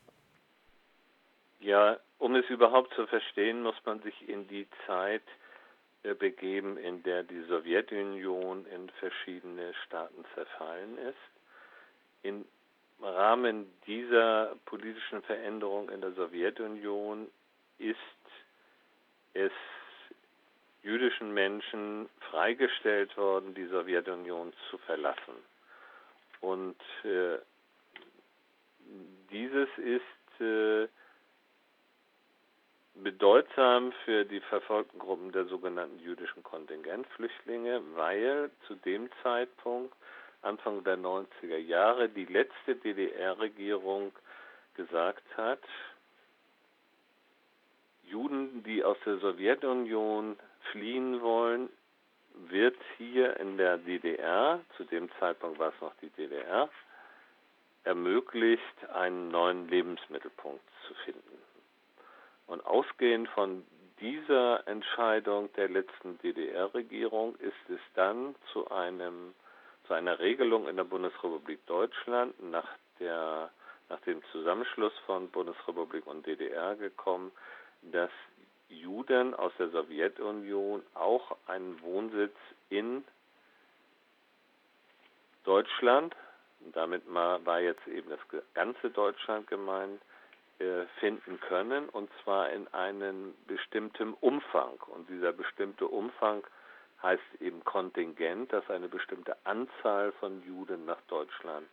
Ja, um es überhaupt zu verstehen, muss man sich in die Zeit äh, begeben, in der die Sowjetunion in verschiedene Staaten zerfallen ist. Im Rahmen dieser politischen Veränderung in der Sowjetunion ist es jüdischen Menschen freigestellt worden, die Sowjetunion zu verlassen. Und äh, dieses ist äh, bedeutsam für die verfolgten Gruppen der sogenannten jüdischen Kontingentflüchtlinge, weil zu dem Zeitpunkt, Anfang der 90er Jahre, die letzte DDR-Regierung gesagt hat, Juden, die aus der Sowjetunion fliehen wollen, wird hier in der DDR, zu dem Zeitpunkt war es noch die DDR, ermöglicht, einen neuen Lebensmittelpunkt zu finden. Und ausgehend von dieser Entscheidung der letzten DDR-Regierung ist es dann zu einem zu einer Regelung in der Bundesrepublik Deutschland nach der nach dem Zusammenschluss von Bundesrepublik und DDR gekommen, dass Juden aus der Sowjetunion auch einen Wohnsitz in Deutschland, damit war jetzt eben das ganze Deutschland gemeint, finden können, und zwar in einem bestimmten Umfang. Und dieser bestimmte Umfang heißt eben Kontingent, dass eine bestimmte Anzahl von Juden nach Deutschland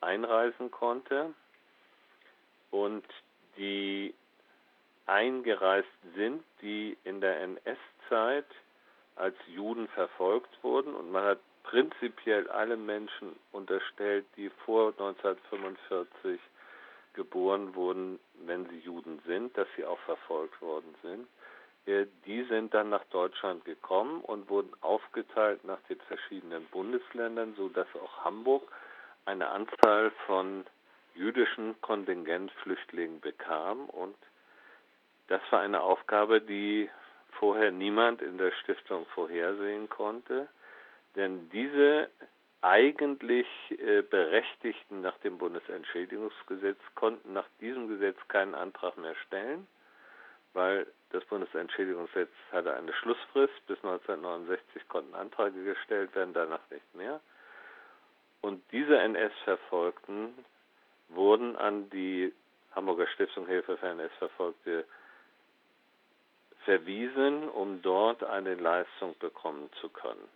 einreisen konnte und die eingereist sind, die in der NS-Zeit als Juden verfolgt wurden und man hat prinzipiell alle Menschen unterstellt, die vor 1945 geboren wurden, wenn sie Juden sind, dass sie auch verfolgt worden sind. Äh, die sind dann nach Deutschland gekommen und wurden aufgeteilt nach den verschiedenen Bundesländern, sodass auch Hamburg eine Anzahl von jüdischen Kontingentflüchtlingen bekam. Und das war eine Aufgabe, die vorher niemand in der Stiftung vorhersehen konnte. Denn diese eigentlich äh, Berechtigten nach dem Bundesentschädigungsgesetz konnten nach diesem Gesetz keinen Antrag mehr stellen, weil das Bundesentschädigungsgesetz hatte eine Schlussfrist. Bis 1969 konnten Anträge gestellt werden, danach nicht mehr. Und diese NS-Verfolgten wurden an die Hamburger Stiftung Hilfe für NS-Verfolgte verwiesen, um dort eine Leistung bekommen zu können.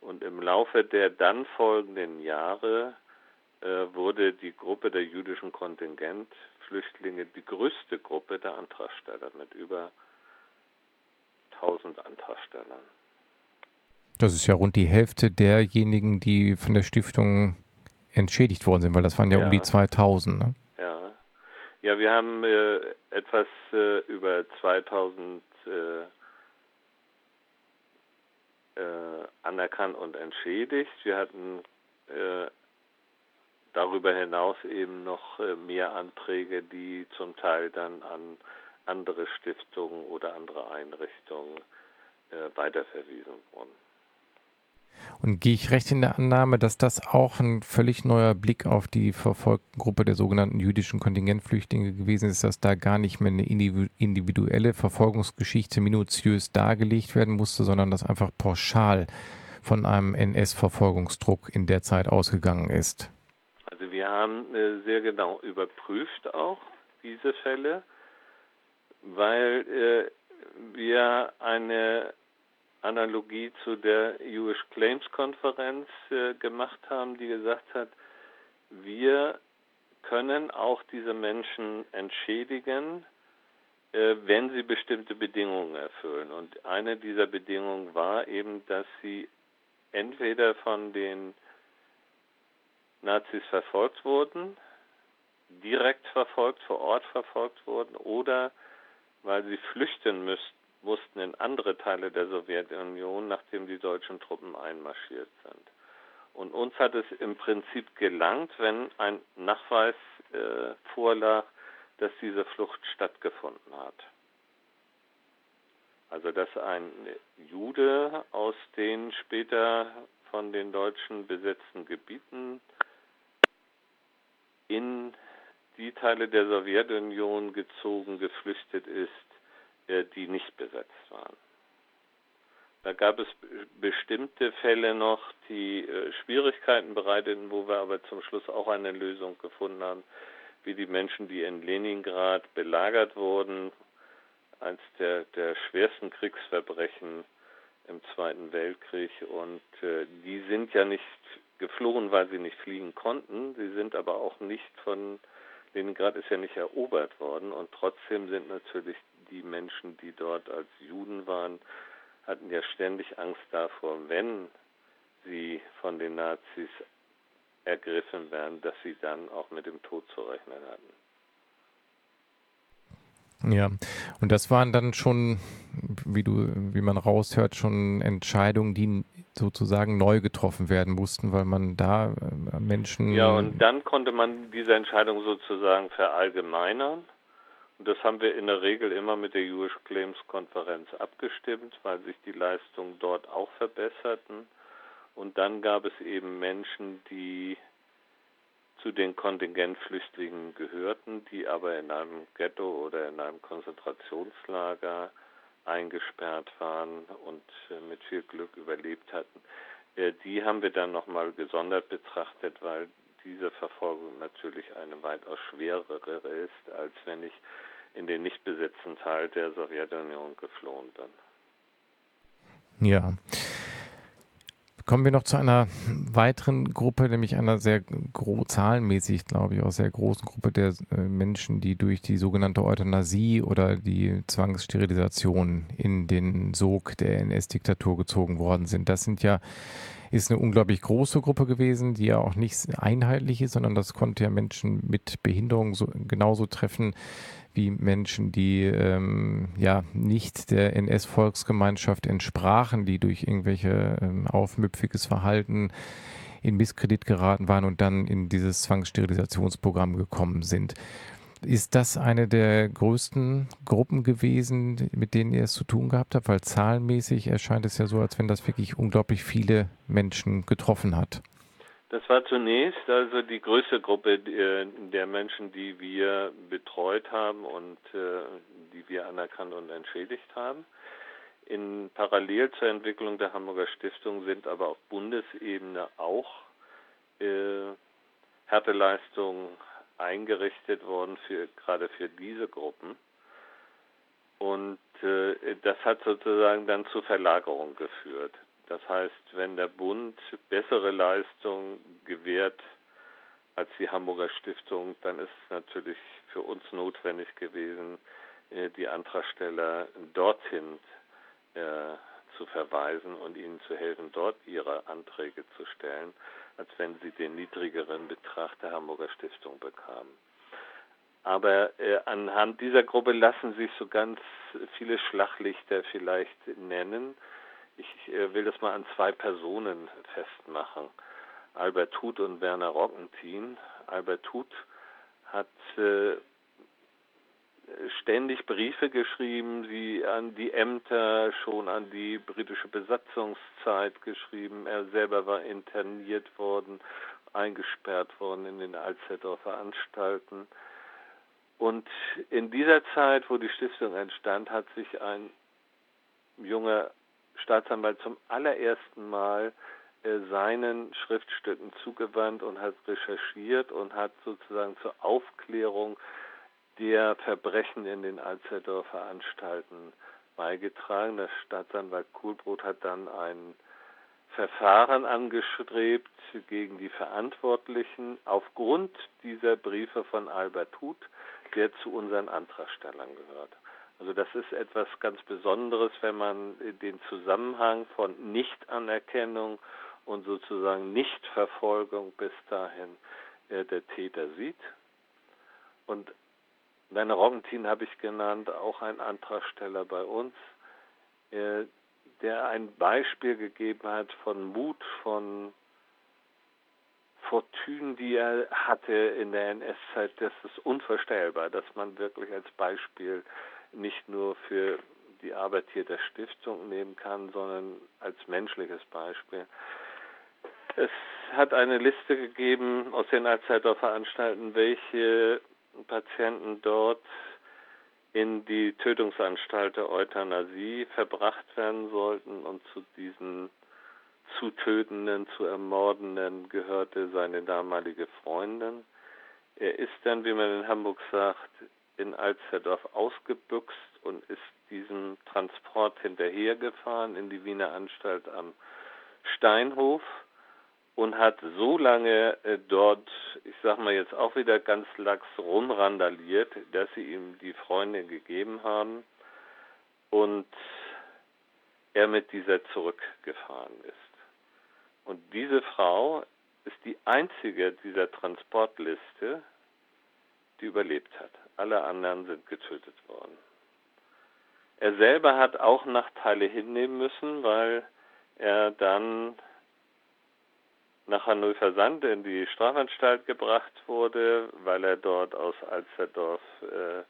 Und im Laufe der dann folgenden Jahre äh, wurde die Gruppe der jüdischen Kontingentflüchtlinge die größte Gruppe der Antragsteller mit über 1000 Antragstellern. Das ist ja rund die Hälfte derjenigen, die von der Stiftung entschädigt worden sind, weil das waren ja, ja. um die 2000. Ne? Ja. ja, wir haben äh, etwas äh, über 2000 äh, anerkannt und entschädigt. Wir hatten äh, darüber hinaus eben noch äh, mehr Anträge, die zum Teil dann an andere Stiftungen oder andere Einrichtungen äh, weiterverwiesen wurden. Und gehe ich recht in der Annahme, dass das auch ein völlig neuer Blick auf die verfolgten Gruppe der sogenannten jüdischen Kontingentflüchtlinge gewesen ist, dass da gar nicht mehr eine individuelle Verfolgungsgeschichte minutiös dargelegt werden musste, sondern dass einfach pauschal von einem NS-Verfolgungsdruck in der Zeit ausgegangen ist? Also wir haben äh, sehr genau überprüft auch diese Fälle, weil äh, wir eine Analogie zu der Jewish Claims Konferenz äh, gemacht haben, die gesagt hat, wir können auch diese Menschen entschädigen, äh, wenn sie bestimmte Bedingungen erfüllen. Und eine dieser Bedingungen war eben, dass sie entweder von den Nazis verfolgt wurden, direkt verfolgt, vor Ort verfolgt wurden oder weil sie flüchten müssten mussten in andere Teile der Sowjetunion, nachdem die deutschen Truppen einmarschiert sind. Und uns hat es im Prinzip gelangt, wenn ein Nachweis äh, vorlag, dass diese Flucht stattgefunden hat. Also dass ein Jude aus den später von den Deutschen besetzten Gebieten in die Teile der Sowjetunion gezogen, geflüchtet ist, die nicht besetzt waren. Da gab es bestimmte Fälle noch, die äh, Schwierigkeiten bereiteten, wo wir aber zum Schluss auch eine Lösung gefunden haben, wie die Menschen, die in Leningrad belagert wurden, eines der, der schwersten Kriegsverbrechen im Zweiten Weltkrieg. Und äh, die sind ja nicht geflohen, weil sie nicht fliegen konnten. Sie sind aber auch nicht von Leningrad ist ja nicht erobert worden und trotzdem sind natürlich die Menschen, die dort als Juden waren, hatten ja ständig Angst davor, wenn sie von den Nazis ergriffen werden, dass sie dann auch mit dem Tod zu rechnen hatten. Ja, und das waren dann schon, wie du, wie man raushört, schon Entscheidungen, die sozusagen neu getroffen werden mussten, weil man da äh, Menschen. Ja, und dann konnte man diese Entscheidung sozusagen verallgemeinern. Und das haben wir in der Regel immer mit der Jewish Claims Konferenz abgestimmt, weil sich die Leistungen dort auch verbesserten. Und dann gab es eben Menschen, die zu den Kontingentflüchtlingen gehörten, die aber in einem Ghetto oder in einem Konzentrationslager eingesperrt waren und äh, mit viel Glück überlebt hatten. Äh, die haben wir dann nochmal gesondert betrachtet, weil diese Verfolgung natürlich eine weitaus schwerere ist, als wenn ich in den nicht besetzten Teil der Sowjetunion geflohen bin. Ja. Kommen wir noch zu einer weiteren Gruppe, nämlich einer sehr zahlenmäßig, glaube ich, auch sehr großen Gruppe der äh, Menschen, die durch die sogenannte Euthanasie oder die Zwangssterilisation in den Sog der NS-Diktatur gezogen worden sind. Das sind ja ist eine unglaublich große Gruppe gewesen, die ja auch nicht einheitlich ist, sondern das konnte ja Menschen mit Behinderung so, genauso treffen wie Menschen, die ähm, ja nicht der NS-Volksgemeinschaft entsprachen, die durch irgendwelche ähm, aufmüpfiges Verhalten in Misskredit geraten waren und dann in dieses Zwangssterilisationsprogramm gekommen sind. Ist das eine der größten Gruppen gewesen, mit denen ihr es zu tun gehabt habt? Weil zahlenmäßig erscheint es ja so, als wenn das wirklich unglaublich viele Menschen getroffen hat. Das war zunächst also die größte Gruppe äh, der Menschen, die wir betreut haben und äh, die wir anerkannt und entschädigt haben. In parallel zur Entwicklung der Hamburger Stiftung sind aber auf Bundesebene auch äh, Härteleistungen eingerichtet worden für gerade für diese Gruppen. Und äh, das hat sozusagen dann zu Verlagerung geführt. Das heißt, wenn der Bund bessere Leistungen gewährt als die Hamburger Stiftung, dann ist es natürlich für uns notwendig gewesen, äh, die Antragsteller dorthin äh, zu verweisen und ihnen zu helfen, dort ihre Anträge zu stellen, als wenn sie den niedrigeren Betrag der Hamburger Stiftung bekamen. Aber äh, anhand dieser Gruppe lassen sich so ganz viele Schlaglichter vielleicht nennen. Ich äh, will das mal an zwei Personen festmachen. Albert Huth und Werner Rockentin. Albert Huth hat äh, ständig Briefe geschrieben, sie an die Ämter, schon an die britische Besatzungszeit geschrieben. Er selber war interniert worden, eingesperrt worden in den Alsterdorfer Anstalten. Und in dieser Zeit, wo die Stiftung entstand, hat sich ein junger Staatsanwalt zum allerersten Mal äh, seinen Schriftstücken zugewandt und hat recherchiert und hat sozusagen zur Aufklärung der Verbrechen in den Alzerdorfer Anstalten beigetragen. Der Staatsanwalt Kuhlbrot hat dann ein Verfahren angestrebt gegen die Verantwortlichen aufgrund dieser Briefe von Albert Huth, der zu unseren Antragstellern gehört. Also das ist etwas ganz Besonderes, wenn man den Zusammenhang von Nichtanerkennung und sozusagen Nichtverfolgung bis dahin äh, der Täter sieht. Und Werner Robbentin habe ich genannt, auch ein Antragsteller bei uns, äh, der ein Beispiel gegeben hat von Mut, von Fortune, die er hatte in der NS-Zeit. Das ist unvorstellbar, dass man wirklich als Beispiel nicht nur für die Arbeit hier der Stiftung nehmen kann, sondern als menschliches Beispiel. Es hat eine Liste gegeben aus den Allzeitdorfer Anstalten, welche Patienten dort in die Tötungsanstalt der Euthanasie verbracht werden sollten und zu diesen zu tötenden, zu ermordenden gehörte seine damalige Freundin. Er ist dann, wie man in Hamburg sagt, in Alsterdorf ausgebüxt und ist diesem Transport hinterhergefahren in die Wiener Anstalt am Steinhof und hat so lange äh, dort, ich sag mal jetzt auch wieder ganz lax rumrandaliert, dass sie ihm die Freundin gegeben haben und er mit dieser zurückgefahren ist. Und diese Frau ist die einzige dieser Transportliste, die überlebt hat. Alle anderen sind getötet worden. Er selber hat auch Nachteile hinnehmen müssen, weil er dann nach Hannover Sand in die Strafanstalt gebracht wurde, weil er dort aus Alsterdorf äh,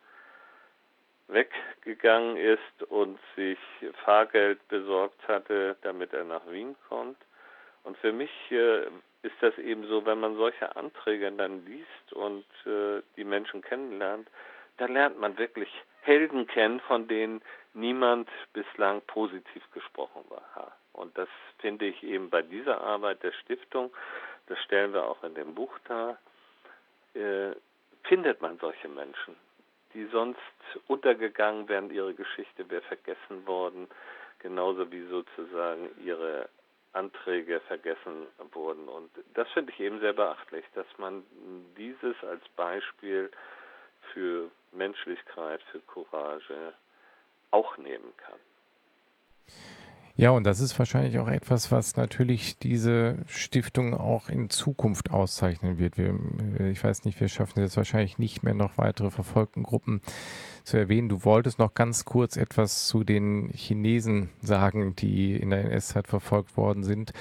weggegangen ist und sich Fahrgeld besorgt hatte, damit er nach Wien kommt. Und für mich äh, ist das eben so, wenn man solche Anträge dann liest und äh, die Menschen kennenlernt, dann lernt man wirklich Helden kennen, von denen niemand bislang positiv gesprochen war. Und das finde ich eben bei dieser Arbeit der Stiftung, das stellen wir auch in dem Buch dar, äh, findet man solche Menschen, die sonst untergegangen wären, ihre Geschichte wäre vergessen worden, genauso wie sozusagen ihre Anträge vergessen wurden. Und das finde ich eben sehr beachtlich, dass man dieses als Beispiel für Menschlichkeit, für Courage auch nehmen kann. Ja, und das ist wahrscheinlich auch etwas, was natürlich diese Stiftung auch in Zukunft auszeichnen wird. Wir, äh, ich weiß nicht, wir schaffen es jetzt wahrscheinlich nicht mehr, noch weitere verfolgten Gruppen zu erwähnen. Du wolltest noch ganz kurz etwas zu den Chinesen sagen, die in der NS-Zeit verfolgt worden sind.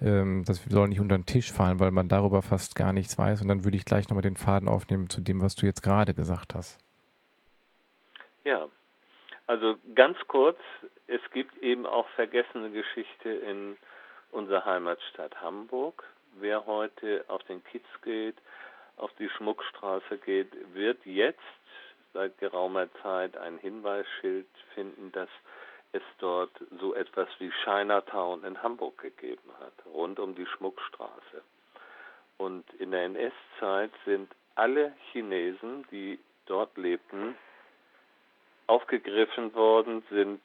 Ähm, das soll nicht unter den Tisch fallen, weil man darüber fast gar nichts weiß. Und dann würde ich gleich nochmal den Faden aufnehmen zu dem, was du jetzt gerade gesagt hast. Ja, also ganz kurz, es gibt eben auch vergessene Geschichte in unserer Heimatstadt Hamburg. Wer heute auf den Kiez geht, auf die Schmuckstraße geht, wird jetzt seit geraumer Zeit ein Hinweisschild finden, dass es dort so etwas wie Chinatown in Hamburg gegeben hat, rund um die Schmuckstraße. Und in der NS-Zeit sind alle Chinesen, die dort lebten, aufgegriffen worden, sind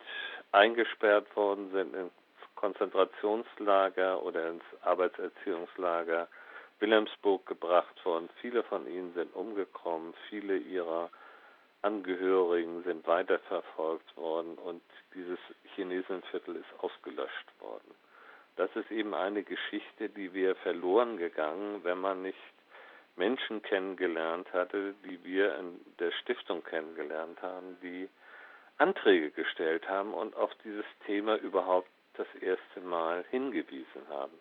eingesperrt worden, sind ins Konzentrationslager oder ins Arbeitserziehungslager Wilhelmsburg gebracht worden. Viele von ihnen sind umgekommen, viele ihrer Angehörigen sind weiterverfolgt worden und dieses Chinesenviertel ist ausgelöscht worden. Das ist eben eine Geschichte, die wir verloren gegangen, wenn man nicht Menschen kennengelernt hatte, die wir in der Stiftung kennengelernt haben, die Anträge gestellt haben und auf dieses Thema überhaupt das erste Mal hingewiesen haben.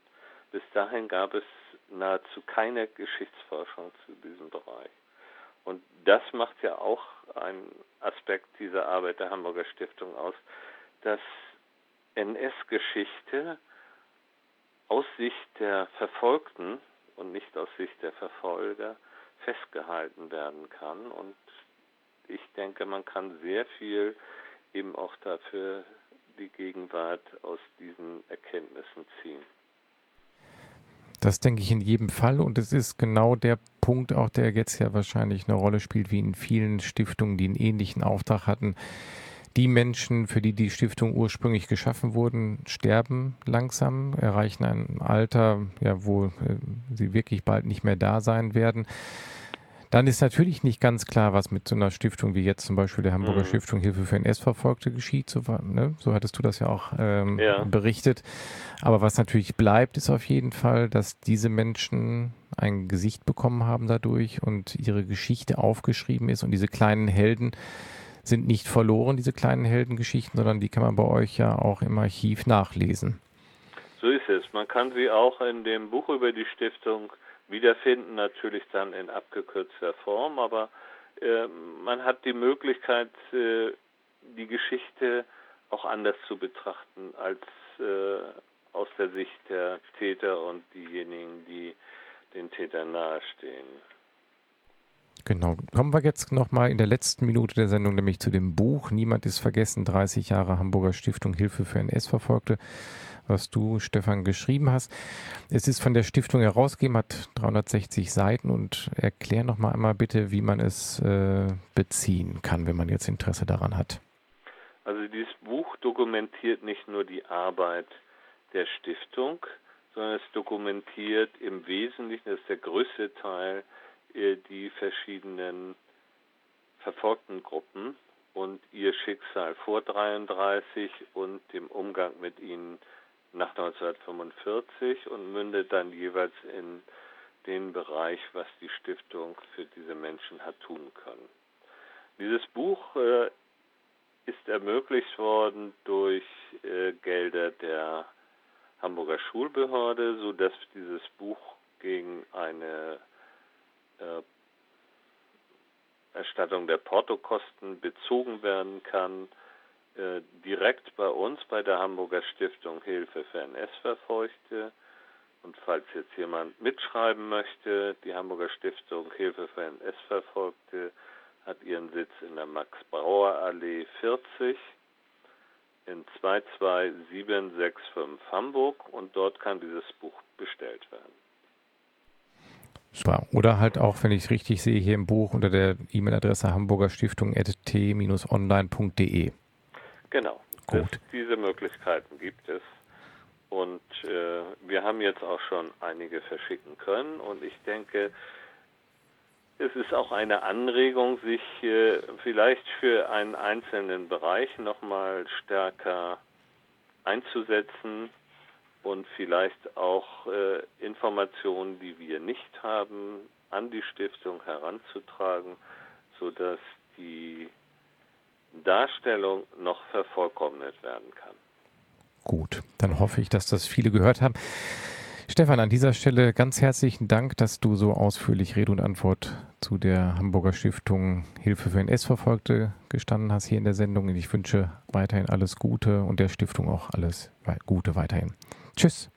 Bis dahin gab es nahezu keine Geschichtsforschung zu diesem Bereich. Und das macht ja auch einen Aspekt dieser Arbeit der Hamburger Stiftung aus, dass NS-Geschichte aus Sicht der Verfolgten und nicht aus Sicht der Verfolger festgehalten werden kann. Und ich denke, man kann sehr viel eben auch dafür die Gegenwart aus diesen Erkenntnissen ziehen. Das denke ich in jedem Fall und es ist genau der Punkt auch, der jetzt ja wahrscheinlich eine Rolle spielt, wie in vielen Stiftungen, die einen ähnlichen Auftrag hatten. Die Menschen, für die die Stiftung ursprünglich geschaffen wurden, sterben langsam, erreichen ein Alter, ja, wo äh, sie wirklich bald nicht mehr da sein werden. Dann ist natürlich nicht ganz klar, was mit so einer Stiftung wie jetzt zum Beispiel der Hamburger mhm. Stiftung Hilfe für NS-Verfolgte geschieht. So, ne? so, hattest du das ja auch ähm, ja. berichtet. Aber was natürlich bleibt, ist auf jeden Fall, dass diese Menschen ein Gesicht bekommen haben dadurch und ihre Geschichte aufgeschrieben ist und diese kleinen Helden sind nicht verloren, diese kleinen Heldengeschichten, sondern die kann man bei euch ja auch im Archiv nachlesen. So ist es. Man kann sie auch in dem Buch über die Stiftung wiederfinden, natürlich dann in abgekürzter Form, aber äh, man hat die Möglichkeit, äh, die Geschichte auch anders zu betrachten als äh, aus der Sicht der Täter und diejenigen, die den Tätern nahestehen. Genau. Kommen wir jetzt nochmal in der letzten Minute der Sendung nämlich zu dem Buch Niemand ist vergessen, 30 Jahre Hamburger Stiftung Hilfe für NS-Verfolgte, was du, Stefan, geschrieben hast. Es ist von der Stiftung herausgegeben, hat 360 Seiten und erklär nochmal einmal bitte, wie man es äh, beziehen kann, wenn man jetzt Interesse daran hat. Also dieses Buch dokumentiert nicht nur die Arbeit der Stiftung, sondern es dokumentiert im Wesentlichen, das ist der größte Teil, äh, die verschiedenen verfolgten Gruppen und ihr Schicksal vor 33 und dem Umgang mit ihnen nach 1945 und mündet dann jeweils in den Bereich, was die Stiftung für diese Menschen hat tun können. Dieses Buch äh, ist ermöglicht worden durch äh, Gelder der Hamburger Schulbehörde, sodass dieses Buch gegen eine äh, Erstattung der Portokosten bezogen werden kann, äh, direkt bei uns bei der Hamburger Stiftung Hilfe für NS-Verfolgte. Und falls jetzt jemand mitschreiben möchte, die Hamburger Stiftung Hilfe für NS-Verfolgte hat ihren Sitz in der Max-Brauer-Allee 40 in 22765 Hamburg und dort kann dieses Buch bestellt werden. Super. Oder halt auch, wenn ich es richtig sehe, hier im Buch unter der E-Mail-Adresse hamburgerstiftung.t-online.de. Genau. Gut. Das, diese Möglichkeiten gibt es. Und äh, wir haben jetzt auch schon einige verschicken können. Und ich denke, es ist auch eine Anregung, sich äh, vielleicht für einen einzelnen Bereich nochmal stärker einzusetzen und vielleicht auch äh, Informationen, die wir nicht haben, an die Stiftung heranzutragen, sodass die Darstellung noch vervollkommnet werden kann. Gut, dann hoffe ich, dass das viele gehört haben. Stefan, an dieser Stelle ganz herzlichen Dank, dass du so ausführlich Rede und Antwort zu der Hamburger Stiftung Hilfe für NS-Verfolgte gestanden hast hier in der Sendung. Ich wünsche weiterhin alles Gute und der Stiftung auch alles Gute weiterhin. Tschüss.